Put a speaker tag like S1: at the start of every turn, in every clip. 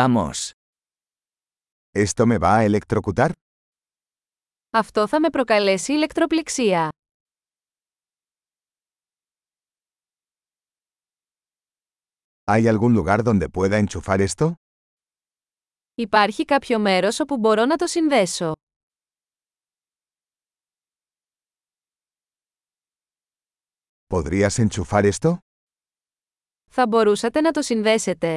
S1: Vamos.
S2: ¿Esto me va a electrocutar?
S3: Αυτό θα με προκαλέσει ηλεκτροπληξία.
S2: ¿Hay algún lugar donde pueda enchufar esto?
S3: Υπάρχει κάποιο μέρος όπου μπορώ να το συνδέσω.
S2: ¿Podrías enchufar esto?
S3: Θα μπορούσατε να το συνδέσετε.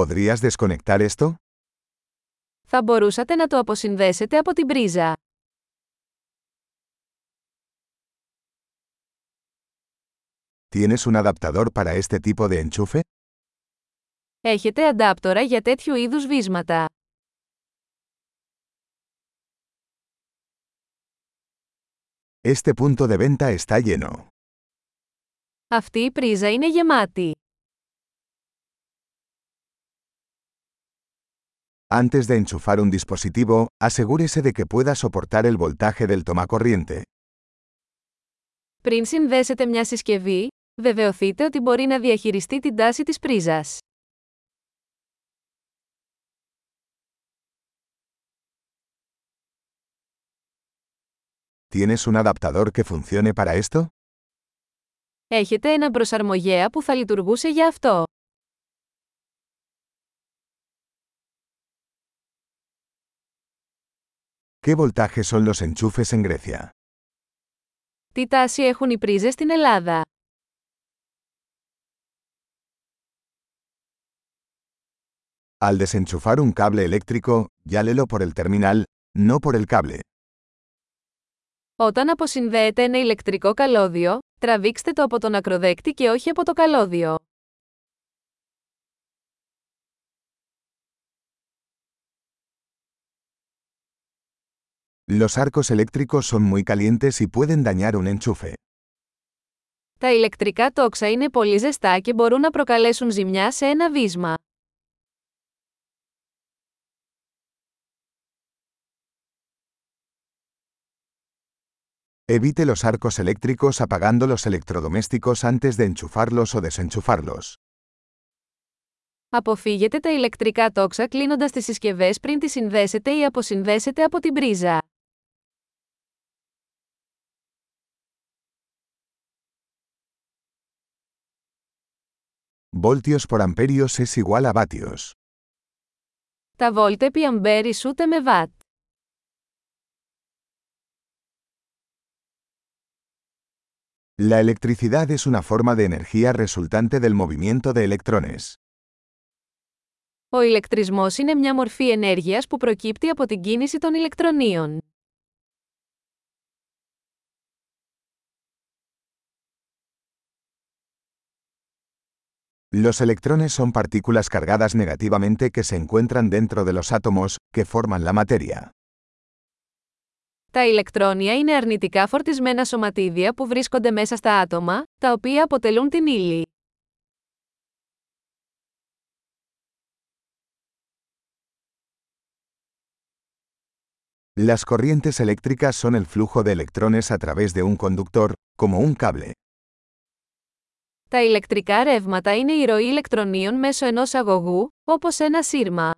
S2: ¿Podrías desconectar esto?
S3: Θα μπορούσατε να το αποσυνδέσετε από την πρίζα.
S2: ¿Tienes un adaptador para este tipo de enchufe?
S3: Έχετε αντάπτορα για τέτοιου είδους βίσματα.
S2: Este punto de venta está lleno.
S3: Αυτή η πρίζα είναι γεμάτη.
S2: Antes de enchufar un dispositivo, asegúrese de que pueda soportar el voltaje del tomacorriente.
S3: Πριν συνδέσετε μια συσκευή, βεβαιωθείτε ότι μπορεί να διαχειριστεί την τάση της πρίζας.
S2: ¿Tienes un adaptador que funcione para esto?
S3: Έχετε έναν προσαρμογέα που θα λειτουργούσε για αυτό.
S2: ¿Qué voltaje son los enchufes en Grecia?
S3: Τι τάση έχουν οι πρίζες στην Ελλάδα;
S2: Al desenchufar un cable eléctrico, llálelo por el terminal, no por el cable.
S3: Όταν αποσυνδέετε ένα ηλεκτρικό καλώδιο, τραβήξτε το από τον ακροδέκτη και όχι από το καλώδιο.
S2: Los arcos eléctricos son muy calientes y pueden dañar un enchufe.
S3: Τα ηλεκτρικά τόξα είναι πολύ ζεστά και μπορούν να προκαλέσουν ζημιά σε ένα βίσμα.
S2: Evite los arcos eléctricos apagando los electrodomésticos antes de enchufarlos o desenchufarlos.
S3: Αποφύγετε τα ηλεκτρικά τόξα κλείνοντας τις συσκευές πριν τις συνδέσετε ή αποσυνδέσετε από την πρίζα.
S2: Voltios por amperios es igual a vatios.
S3: Τα βόλτ επί αμπέρ ισούται με βατ.
S2: La electricidad es una forma de energía resultante del movimiento de electrones.
S3: Ο ηλεκτρισμός είναι μια μορφή ενέργειας που προκύπτει από την κίνηση των ηλεκτρονίων.
S2: Los electrones son partículas cargadas negativamente que se encuentran dentro de los átomos, que forman la materia.
S3: Τα ηλεκτρόνια είναι αρνητικά φορτισμένα σωματίδια που βρίσκονται μέσα στα άτομα, τα οποία αποτελούν την ύλη.
S2: Las corrientes eléctricas son el flujo de electrones a través de un conductor, como un cable.
S3: Τα ηλεκτρικά ρεύματα είναι η ροή ηλεκτρονίων μέσω ενός αγωγού, όπως ένα σύρμα.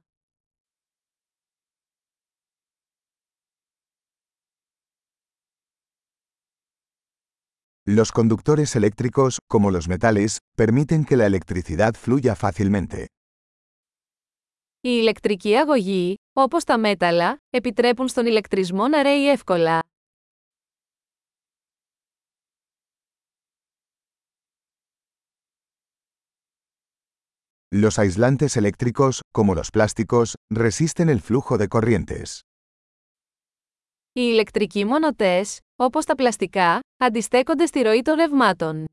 S2: Los conductores eléctricos, como los metales, permiten que la electricidad fluya fácilmente.
S3: Οι ηλεκτρικοί αγωγοί, όπως τα μέταλλα, επιτρέπουν στον ηλεκτρισμό να ρέει εύκολα.
S2: Los aislantes eléctricos, como los plásticos, resisten el flujo de corrientes.
S3: Οι ηλεκτρικοί μονοτές, όπως τα πλαστικά, αντιστέκονται στη ροή των ρευμάτων.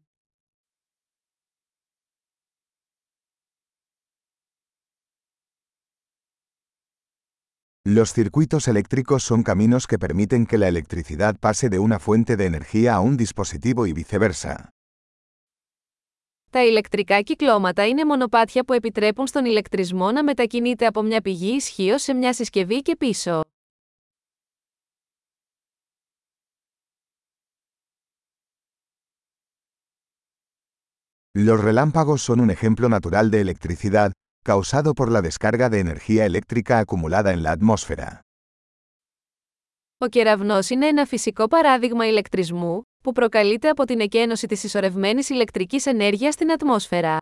S2: Los circuitos eléctricos son caminos que permiten que la electricidad pase de una fuente de energía a un dispositivo y viceversa.
S3: Τα ηλεκτρικά κυκλώματα είναι μονοπάτια που επιτρέπουν στον ηλεκτρισμό να μετακινείται από μια πηγή ισχύω σε μια συσκευή και πίσω.
S2: Los relámpagos son un ejemplo natural de electricidad, causado por la descarga de energía eléctrica acumulada en la atmósfera.
S3: Ο κεραυνός είναι ένα φυσικό παράδειγμα ηλεκτρισμού, που προκαλείται από την εκένωση της ισορρευμένης ηλεκτρικής ενέργειας στην ατμόσφαιρα.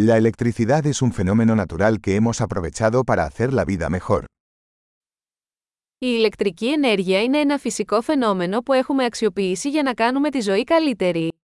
S2: La electricidad es un fenómeno natural que hemos aprovechado para hacer la vida mejor.
S3: Η ηλεκτρική ενέργεια είναι ένα φυσικό φαινόμενο που έχουμε αξιοποιήσει για να κάνουμε τη ζωή καλύτερη.